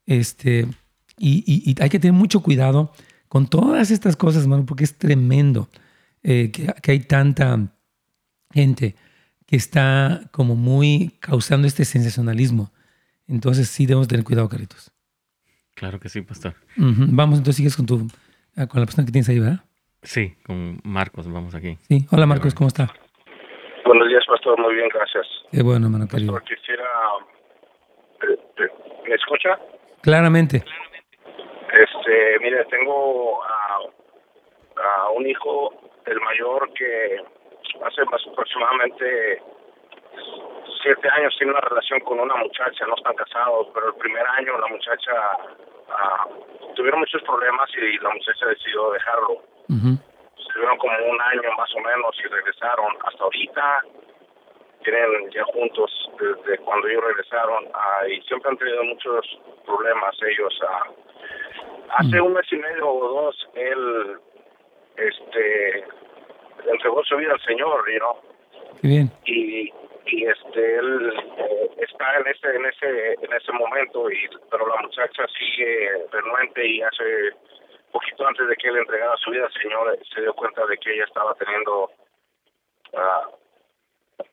Este, y, hay que tener mucho cuidado con todas estas cosas, hermano, porque es tremendo eh, que, que hay tanta gente que está como muy causando este sensacionalismo. Entonces sí debemos tener cuidado, Carlitos. Claro que sí, Pastor. Ujú. Vamos, entonces sigues con tu ah, con la persona que tienes ahí, ¿verdad? Sí, con Marcos, vamos aquí. Sí. Hola Marcos, ¿cómo está? Buenos días, pastor. Muy bien, gracias. Qué bueno, hermano querido. Pastor, quisiera... eh, eh, ¿Me escucha? Claramente. Este, mire, tengo a, a un hijo, el mayor, que hace más aproximadamente siete años tiene una relación con una muchacha, no están casados, pero el primer año la muchacha ah, tuvieron muchos problemas y la muchacha decidió dejarlo. Ujú. Estuvieron como un año más o menos y regresaron. Hasta ahorita tienen ya juntos desde cuando ellos regresaron ah, y siempre han tenido muchos problemas ellos. ah. hace un mes y medio o dos él este entregó su vida al Señor, you know, Qué bien. y y este él eh, está en ese en ese en ese momento y pero la muchacha sigue renuente y hace poquito antes de que él entregara su vida al Señor se dio cuenta de que ella estaba teniendo ah,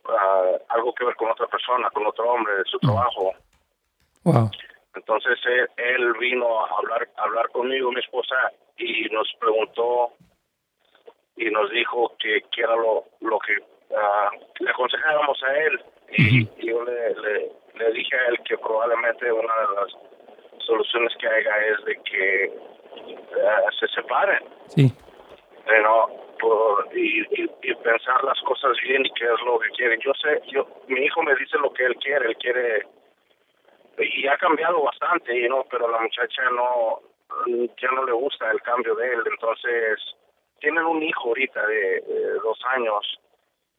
ah, algo que ver con otra persona, con otro hombre de su trabajo. Wow. Entonces él, él vino a hablar, a hablar conmigo, mi esposa, y nos preguntó y nos dijo que, que era lo, lo que ah, le aconsejáramos a él. Y, y yo le, le, le dije a él que probablemente una de las soluciones que haya es de que ah, se separen. Sí. Pero, por, y, y, y pensar las cosas bien y qué es lo que quiere. Yo sé, yo mi hijo me dice lo que él quiere, él quiere y ha cambiado bastante, you know, pero la muchacha no ya no le gusta el cambio de él, entonces tienen un hijo ahorita de, de dos años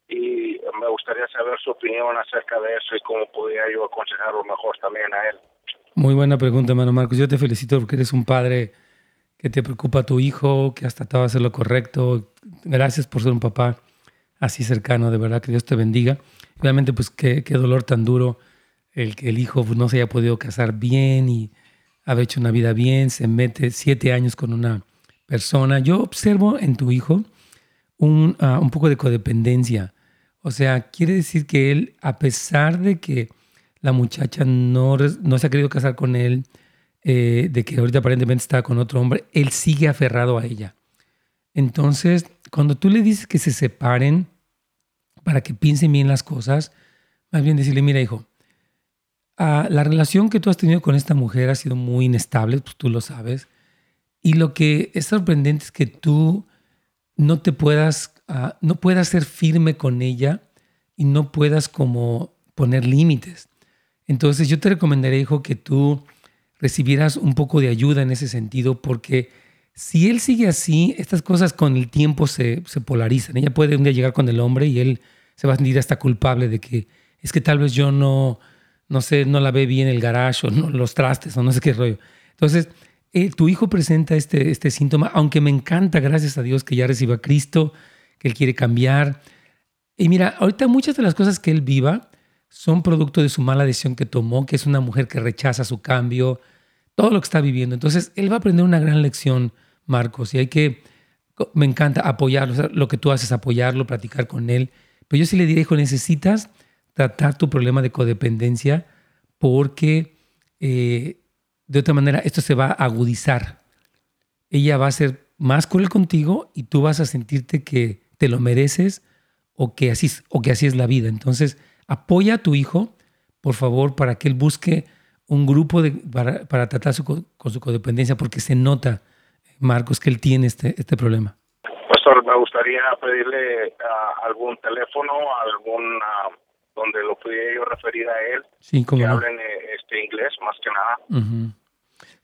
y me gustaría saber su opinión acerca de eso y cómo podría yo aconsejarlo mejor también a él. Muy buena pregunta, hermano Marcos. Yo te felicito porque eres un padre que te preocupa tu hijo, que has tratado de hacer lo correcto. Gracias por ser un papá así cercano, de verdad que Dios te bendiga. Realmente, pues qué, qué dolor tan duro el que el hijo pues, no se haya podido casar bien y haber hecho una vida bien, se mete siete años con una persona. Yo observo en tu hijo un, ah, un poco de codependencia. O sea, quiere decir que él, a pesar de que la muchacha no, no se ha querido casar con él, eh, de que ahorita aparentemente está con otro hombre, él sigue aferrado a ella. Entonces, cuando tú le dices que se separen para que piensen bien las cosas, más bien decirle, mira hijo, ah, la relación que tú has tenido con esta mujer ha sido muy inestable, pues tú lo sabes. Y lo que es sorprendente es que tú no te puedas, ah, no puedas ser firme con ella y no puedas como poner límites. Entonces yo te recomendaría, hijo, que tú recibieras un poco de ayuda en ese sentido, porque si él sigue así, estas cosas con el tiempo se, se polarizan. Ella puede un día llegar con el hombre y él se va a sentir hasta culpable de que es que tal vez yo no, no sé, no la ve bien el garage o no, los trastes o no sé qué rollo. Entonces, eh, tu hijo presenta este, este síntoma, aunque me encanta, gracias a Dios, que ya reciba a Cristo, que él quiere cambiar. Y mira, ahorita muchas de las cosas que él viva son producto de su mala decisión que tomó, que es una mujer que rechaza su cambio, todo lo que está viviendo. Entonces, él va a aprender una gran lección, Marcos, y hay que, me encanta apoyarlo, lo que tú haces, apoyarlo, platicar con él. Pero yo sí le diré, hijo, necesitas tratar tu problema de codependencia porque eh, de otra manera esto se va a agudizar. Ella va a ser más cruel contigo y tú vas a sentirte que te lo mereces o que así, o que así es la vida. Entonces, apoya a tu hijo, por favor, para que él busque un grupo de, para, tratar con su codependencia, porque se nota, Marcos, que él tiene este, este problema. Pastor, me gustaría pedirle ah, algún teléfono, algún donde lo pudiera yo referir a él, sí, que hablen eh, este inglés más que nada.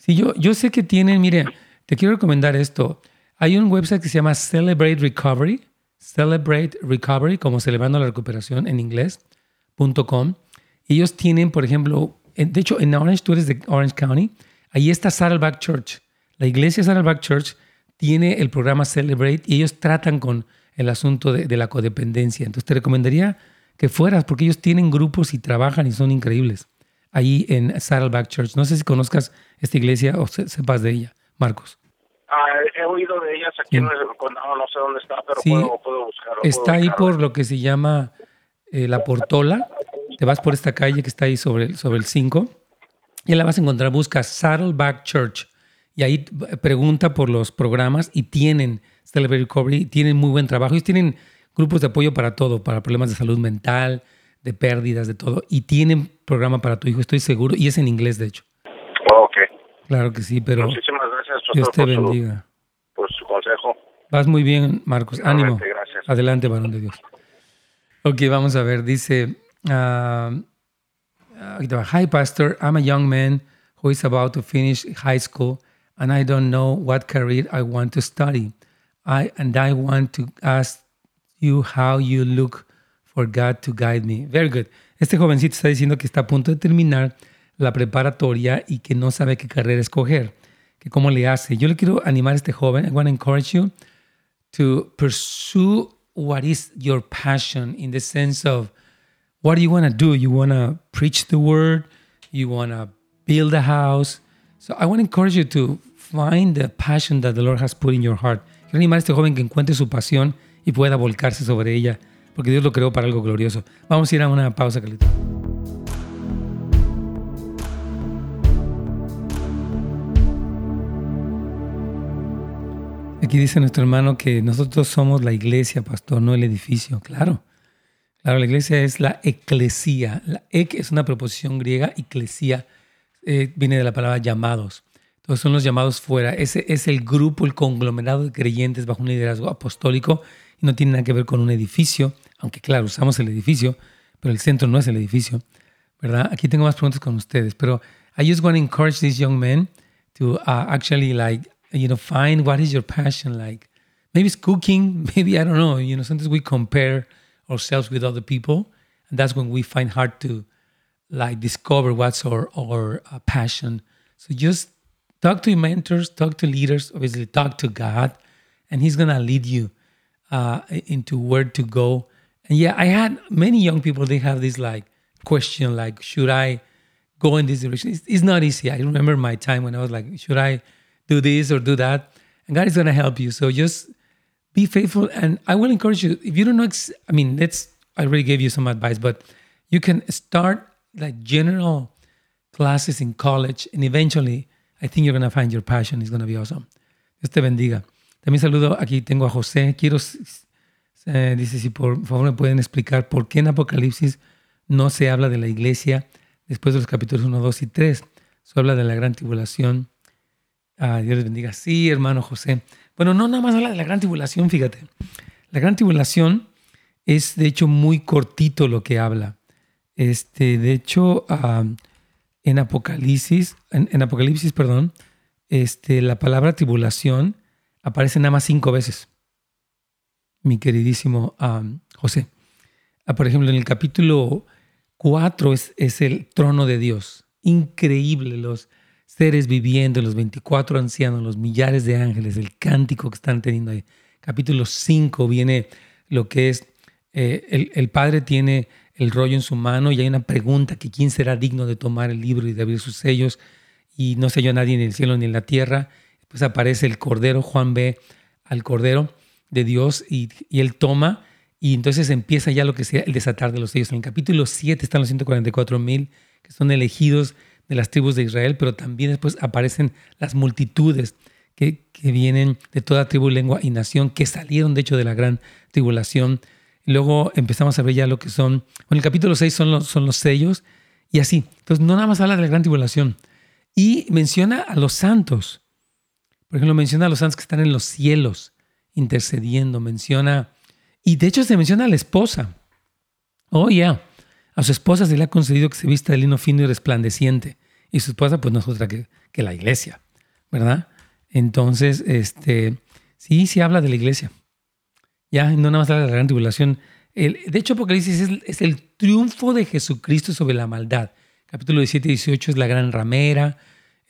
Sí, yo, yo sé que tienen, mire, te quiero recomendar esto. Hay un website que se llama Celebrate Recovery, Celebrate Recovery, como celebrando la recuperación en inglés.com. Ellos tienen, por ejemplo, de hecho, en Orange, tú eres de Orange County, ahí está Saddleback Church. La iglesia Saddleback Church tiene el programa Celebrate y ellos tratan con el asunto de, de la codependencia. Entonces te recomendaría que fueras, porque ellos tienen grupos y trabajan y son increíbles. Ahí en Saddleback Church. No sé si conozcas esta iglesia o sepas de ella, Marcos. Ah, he oído de ellas aquí, no, sé dónde está, pero puedo, buscarlo. Está ahí por lo que se llama eh, La Portola. Te vas por esta calle que está ahí sobre, sobre el 5 y la vas a encontrar. Busca Saddleback Church y ahí pregunta por los programas y tienen Celebrate Recovery, tienen muy buen trabajo. Ellos tienen grupos de apoyo para todo, para problemas de salud mental, de pérdidas, de todo. Y tienen programa para tu hijo, estoy seguro, y es en inglés, de hecho. ok. Claro que sí, pero Muchísimas gracias, Dios te bendiga. por su consejo. Vas muy bien, Marcos. Ánimo. Gracias. Adelante, varón de Dios. Ok, vamos a ver. Dice, uh, Hi, Pastor. I'm a young man who is about to finish high school, and I don't know what career I want to study. I and I want to ask you how you look for God to guide me. Very good. Este jovencito está diciendo que está a punto de terminar la preparatoria y que no sabe qué carrera escoger, que cómo le hace. Yo le quiero animar a este joven. I want to encourage you to pursue what is your passion in the sense of what do you want to do? You want to preach the word, you want to build a house. So I want to encourage you to find the passion that the Lord has put in your heart. Quiero animar a este joven que encuentre su pasión y pueda volcarse sobre ella, porque Dios lo creó para algo glorioso. Vamos a ir a una pausa, Carlito. Aquí dice nuestro hermano que nosotros somos la iglesia, pastor, no el edificio. Claro, claro, la iglesia es la eclesía. La ek es una proposición griega, eclesía eh, viene de la palabra llamados. Entonces son los llamados fuera. Ese es el grupo, el conglomerado de creyentes bajo un liderazgo apostólico y no tiene nada que ver con un edificio, aunque claro, usamos el edificio, pero el centro no es el edificio, ¿verdad? Aquí tengo más preguntas con ustedes, pero I just want to encourage these young men to uh, actually like, you know, find what is your passion like. Maybe it's cooking, maybe I don't know, you know, sometimes we compare ourselves with other people and that's when we find hard to like discover what's our, our uh, passion. So just talk to your mentors, talk to leaders, obviously talk to God, and He's gonna lead you uh, into where to go. And yeah, I had many young people. They have this like question, like, should I go in this direction? It's, it's not easy. I remember my time when I was like, should I do this or do that? And God is gonna help you. So just be faithful. And I will encourage you. If you don't know, I mean, let's. I already gave you some advice, but you can start like general classes in college, and eventually, I think you're gonna find your passion. It's gonna be awesome. Dios te bendiga. También saludo, aquí tengo a José. Quiero, eh, dice, si por favor me pueden explicar por qué en Apocalipsis no se habla de la iglesia después de los capítulos 1, 2 y 3. Eso habla de la gran tribulación. Ah, Dios les bendiga. Sí, hermano José. Bueno, no nada más habla de la gran tribulación, fíjate. La gran tribulación es de hecho muy cortito lo que habla. Este, de hecho, en Apocalipsis, en, Apocalipsis, perdón, este, la palabra tribulación aparece nada más cinco veces. Mi queridísimo ah, José. Ah, por ejemplo, en el capítulo 4 es, el trono de Dios. Increíble los seres viviendo, los 24 ancianos, los millares de ángeles, el cántico que están teniendo ahí. Capítulo 5 viene lo que es, eh, el, Padre tiene el rollo en su mano y hay una pregunta que quién será digno de tomar el libro y de abrir sus sellos y no sé yo nadie en el cielo ni en la tierra. Pues aparece el Cordero, Juan ve al Cordero de Dios y, él toma y entonces empieza ya lo que sea el desatar de los sellos. En el capítulo 7 están los 144 mil que son elegidos de las tribus de Israel, pero también después aparecen las multitudes que, que, vienen de toda tribu, lengua y nación, que salieron de hecho de la gran tribulación. Luego empezamos a ver ya lo que son, bueno, el capítulo 6 son los, son los sellos y así. Entonces no nada más habla de la gran tribulación. Y menciona a los santos. Por ejemplo, menciona a los santos que están en los cielos intercediendo, menciona y de hecho se menciona a la esposa. Oh, ya. A su esposa se le ha concedido que se vista de lino fino y resplandeciente. Y su esposa, pues no es otra que, que la iglesia, ¿verdad? Entonces, este, sí, sí habla de la iglesia. Ya, no nada más habla de la gran tribulación. El, de hecho, Apocalipsis es, es, el triunfo de Jesucristo sobre la maldad. Capítulo 17 y 18 es la gran ramera.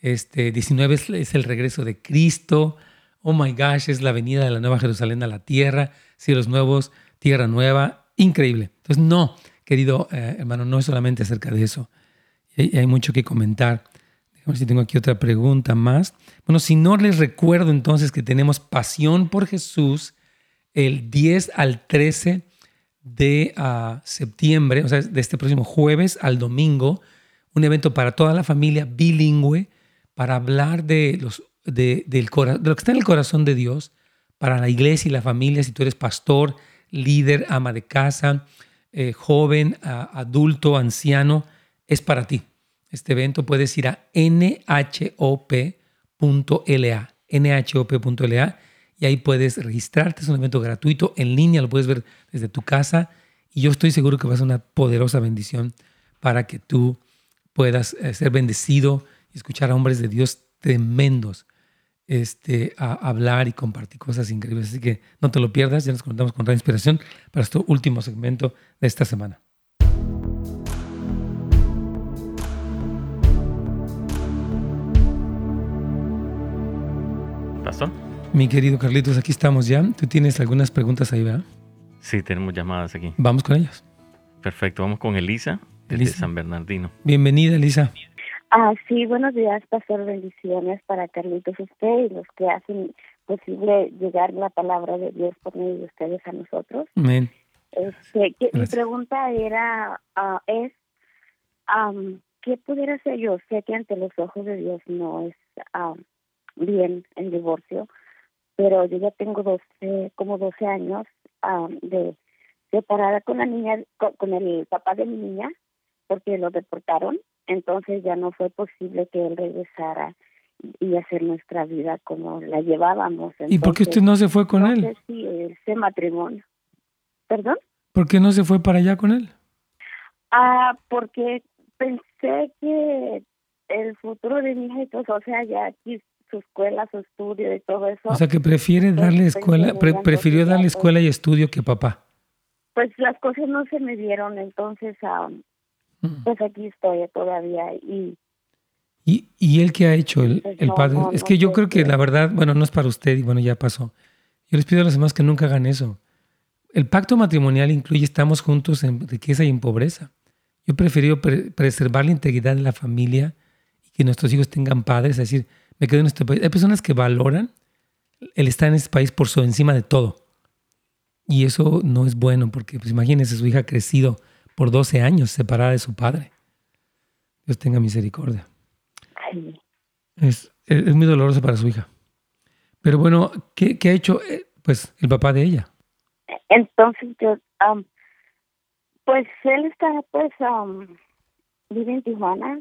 Este, 19 es, es el regreso de Cristo. Oh my gosh, es la venida de la Nueva Jerusalén a la tierra cielos nuevos, tierra nueva, increíble. Entonces, no, querido eh, hermano, no es solamente acerca de eso. Hay, hay mucho que comentar. Déjame ver si tengo aquí otra pregunta más. Bueno, si no les recuerdo entonces que tenemos Pasión por Jesús el 10 al 13 de uh, septiembre, o sea, de este próximo jueves al domingo, un evento para toda la familia bilingüe para hablar de, los, de, del, de lo que está en el corazón de Dios, para la iglesia y la familia, si tú eres pastor, líder, ama de casa, eh, joven, adulto, anciano, es para ti. Este evento puedes ir a nhop.la, nhop.la, y ahí puedes registrarte. Es un evento gratuito, en línea, lo puedes ver desde tu casa. Y yo estoy seguro que va a ser una poderosa bendición para que tú puedas eh, ser bendecido y escuchar a hombres de Dios tremendos este, a hablar y compartir cosas increíbles. Así que no te lo pierdas, ya nos contamos con gran inspiración para este último segmento de esta semana. Pastor. Mi querido Carlitos, aquí estamos ya. Tú tienes algunas preguntas ahí, ¿verdad? Sí, tenemos llamadas aquí. Vamos con ellas. Perfecto, vamos con Elisa, desde San Bernardino. Bienvenida, Elisa. Ah, sí, buenos días, pastor. Bendiciones para Carlitos, usted y los que hacen posible llegar la palabra de Dios por medio de ustedes a nosotros. Amén. Este, mi pregunta era, uh, es, um, ¿qué pudiera hacer yo? Sé que ante los ojos de Dios no es um, bien el divorcio, pero yo ya tengo 12, como 12 años um, de separada con la niña, con, con el papá de mi niña, porque lo deportaron entonces ya no fue posible que él regresara y hacer nuestra vida como la llevábamos. ¿Y por qué usted no se fue con él? Sí, ese matrimonio. ¿Perdón? ¿Por qué no se fue para allá con él? Ah, porque pensé que el futuro de mi hija o sea, ya aquí su escuela, su estudio y todo eso. O sea, que prefiere pues, darle escuela, prefirió darle escuela y estudio que papá. Pues las cosas no se me dieron, entonces um, pues aquí estoy todavía y... ¿Y, y él qué ha hecho, el, pues el padre? es que yo creo que la verdad, bueno, no es para usted y bueno, ya pasó. Yo les pido a los demás que nunca hagan eso. El pacto matrimonial incluye estamos juntos en riqueza y en pobreza. Yo he preferido preservar la integridad de la familia y que nuestros hijos tengan padres, es decir, me quedo en este país. Hay personas que valoran el estar en este país por su encima de todo. Y eso no es bueno porque, pues imagínense, su hija ha crecido por 12 años separada de su padre. Dios tenga misericordia. Es, es, muy doloroso para su hija. Pero bueno, ¿qué, qué ha hecho eh, pues el papá de ella? Entonces yo, um, pues él está pues um, vive en Tijuana.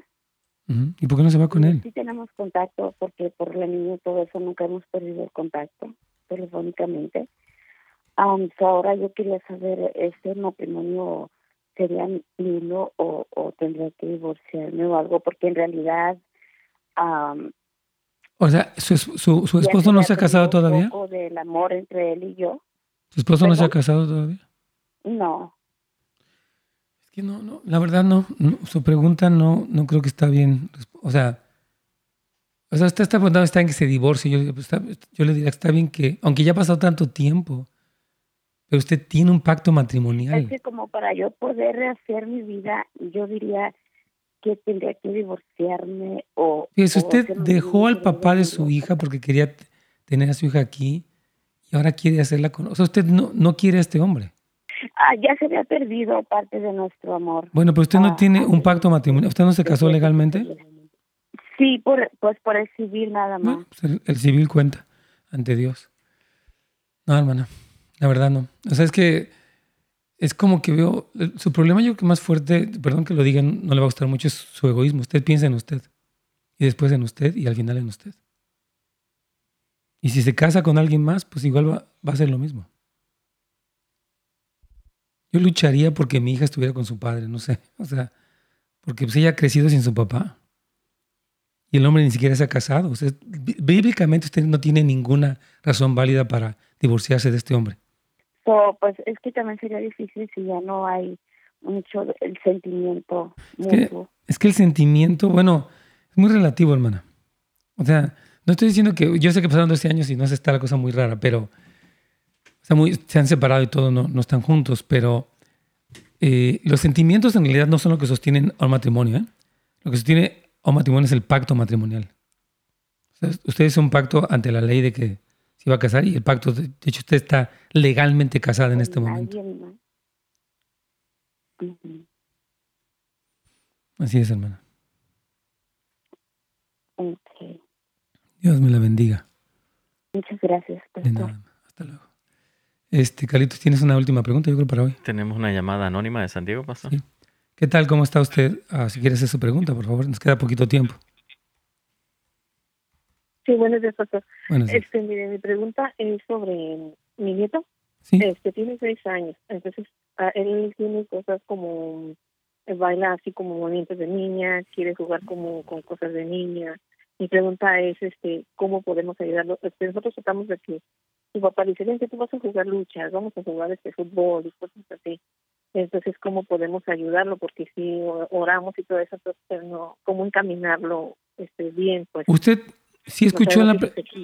¿Y por qué no se va con él? Sí tenemos contacto porque por la niña y todo eso nunca hemos perdido el contacto telefónicamente. Um, ahora yo quería saber, ¿este matrimonio sería nulo o, o tendría que divorciarme o algo? Porque en realidad... Um, o sea, ¿su, su, su esposo no se ha casado todavía? Un poco del amor entre él y yo. ¿Su esposo no se ha casado todavía? No. Es que no, no, la verdad no, su pregunta no, no creo que está bien. O sea, o sea, usted está preguntando, está en que se divorcie. Yo, pues, yo le diría, está bien que, aunque ya ha pasado tanto tiempo, pero usted tiene un pacto matrimonial. Es que como para yo poder rehacer mi vida, yo diría que tendría que divorciarme o... si usted dejó al papá de su hija porque quería tener a su hija aquí y ahora quiere hacerla con... O sea, usted no, no quiere a este hombre. Ah, ya se había perdido parte de nuestro amor. Bueno, pero usted no ah, tiene un pacto matrimonial. ¿Usted no se casó legalmente? Sí, por, pues por el civil nada más. Pues el, civil cuenta ante Dios. No, hermana, la verdad no. O sea, es que es como que veo, su problema yo que más fuerte, perdón que lo digan, no le va a gustar mucho, es su egoísmo. Usted piensa en usted y después en usted y al final en usted. Y si se casa con alguien más, pues igual va, va a ser lo mismo. Yo lucharía porque mi hija estuviera con su padre, no sé. O sea, porque pues ella ha crecido sin su papá. Y el hombre ni siquiera se ha casado. bíblicamente usted no tiene ninguna razón válida para divorciarse de este hombre. Pues es que también sería difícil si ya no hay mucho el sentimiento. Es que, es que, el sentimiento, bueno, es muy relativo, hermana. O sea, no estoy diciendo que, yo sé que pasaron 12 años y no se está la cosa muy rara, pero se han separado y todo, no, no están juntos, pero eh, los sentimientos en realidad no son lo que sostienen a un matrimonio. ¿eh? Lo que sostiene a un matrimonio es el pacto matrimonial. usted es un pacto ante la ley de que se iba a casar y el pacto, de, hecho, usted está legalmente casada en este momento. Así es, hermana. Dios me la bendiga. Muchas gracias. Hasta luego. Este, Carlitos, ¿tienes una última pregunta, yo creo, para hoy? Tenemos una llamada anónima de San Diego, pastor. ¿Qué tal? ¿Cómo está usted? Ah, si quiere hacer su pregunta, por favor, nos queda poquito tiempo. Sí, buenos días, pastor. Este, mire, mi pregunta es sobre mi nieto. ¿Sí? Este, tiene seis años, entonces él tiene cosas como baila así como movimientos de niña, quiere jugar como con cosas de niña. Mi pregunta es, este, ¿cómo podemos ayudarlo? Este, nosotros tratamos de que su papá dice, ven que tú vas a jugar luchas, vamos a jugar este fútbol y cosas así. Entonces, ¿cómo podemos ayudarlo? Porque si oramos y todo eso, entonces, no, ¿cómo encaminarlo este, bien? pues Usted sí escuchó la,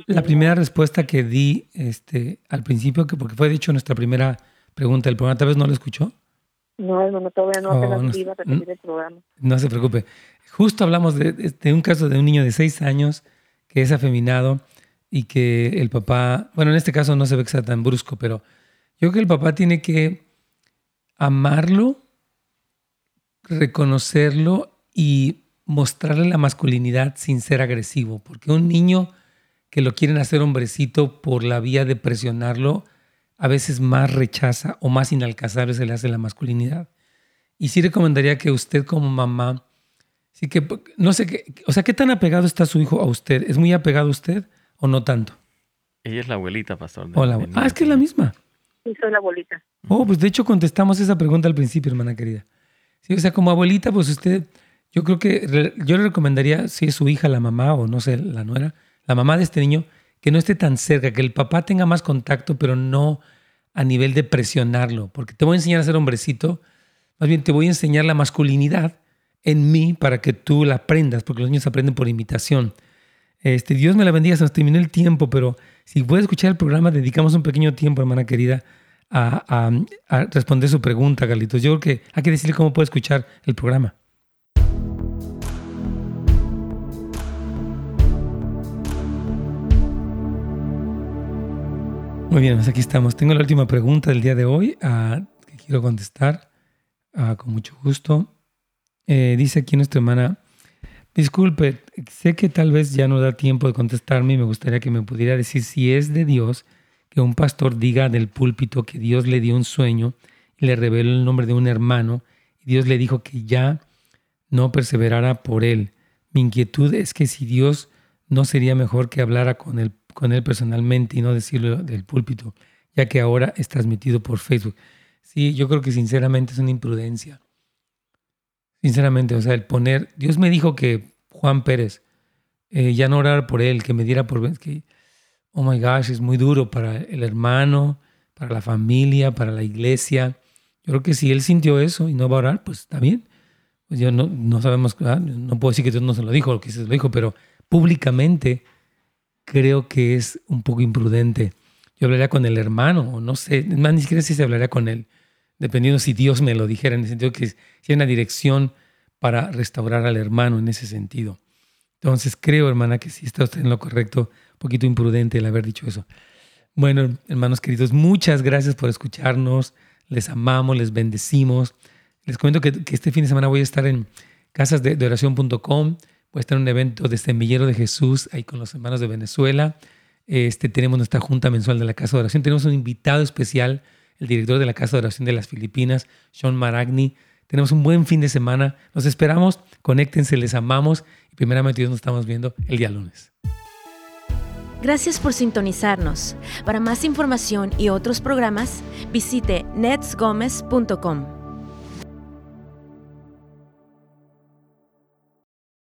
la, primera respuesta que di este, al principio, que porque fue dicho nuestra primera pregunta del programa, ¿tal vez no lo escuchó? No, no, todavía no, oh, no, iba a repetir el programa. No se preocupe. Justo hablamos de, de un caso de un niño de seis años que es afeminado y que el papá, bueno, en este caso no se ve que sea tan brusco, pero yo creo que el papá tiene que amarlo, reconocerlo y mostrarle la masculinidad sin ser agresivo, porque un niño que lo quieren hacer hombrecito por la vía de presionarlo, a veces más rechaza o más inalcanzable se le hace la masculinidad. Y sí recomendaría que usted como mamá, sí que, no sé, qué, o sea, ¿qué tan apegado está su hijo a usted? ¿Es muy apegado a usted? ¿O no tanto? Ella es la abuelita, pastor. ah, es que es la misma. Sí, soy la abuelita. Oh, pues de hecho contestamos esa pregunta al principio, hermana querida. Sí, o sea, como abuelita, pues usted, yo creo que yo le recomendaría, si es su hija, la mamá o no sé, la nuera, la mamá de este niño, que no esté tan cerca, que el papá tenga más contacto, pero no a nivel de presionarlo, porque te voy a enseñar a ser hombrecito, más bien te voy a enseñar la masculinidad en mí para que tú la aprendas, porque los niños aprenden por imitación. Este, Dios me la bendiga, se nos terminó el tiempo, pero si puede escuchar el programa, dedicamos un pequeño tiempo, hermana querida, a, responder su pregunta, Carlitos. Yo creo que hay que decirle cómo puede escuchar el programa. Muy bien, pues aquí estamos. Tengo la última pregunta del día de hoy ah, que quiero contestar ah, con mucho gusto. Eh, dice aquí nuestra hermana Disculpe, sé que tal vez ya no da tiempo de contestarme y me gustaría que me pudiera decir si es de Dios que un pastor diga del púlpito que Dios le dio un sueño y le reveló el nombre de un hermano y Dios le dijo que ya no perseverara por él. Mi inquietud es que si Dios no sería mejor que hablara con él, con él personalmente y no decirlo del púlpito, ya que ahora es transmitido por Facebook. Sí, yo creo que sinceramente es una imprudencia. Sinceramente, o sea, el poner, Dios me dijo que Juan Pérez, eh, ya no orar por él, que me diera por... Que, oh my gosh, es muy duro para el hermano, para la familia, para la iglesia. Yo creo que si él sintió eso y no va a orar, pues está bien. Pues yo no, no sabemos, ah, no puedo decir que Dios no se lo dijo, que se lo dijo, pero públicamente creo que es un poco imprudente. Yo hablaría con el hermano, o no sé, más ni siquiera si se hablaría con él, dependiendo si Dios me lo dijera, en el sentido que si hay una dirección para restaurar al hermano en ese sentido. Entonces creo, hermana, que sí está usted en lo correcto, un poquito imprudente el haber dicho eso. Bueno, hermanos queridos, muchas gracias por escucharnos. Les amamos, les bendecimos. Les comento que, este fin de semana voy a estar en casasdeoración.com. Voy a estar en un evento de Semillero de Jesús ahí con los hermanos de Venezuela. Este, tenemos nuestra junta mensual de la Casa de Oración. Tenemos un invitado especial, el director de la Casa de Oración de las Filipinas, Sean Maragni. Tenemos un buen fin de semana. Nos esperamos. Conéctense, les amamos. Y primeramente Dios nos estamos viendo el día lunes. Gracias por sintonizarnos. Para más información y otros programas, visite netsgomez.com.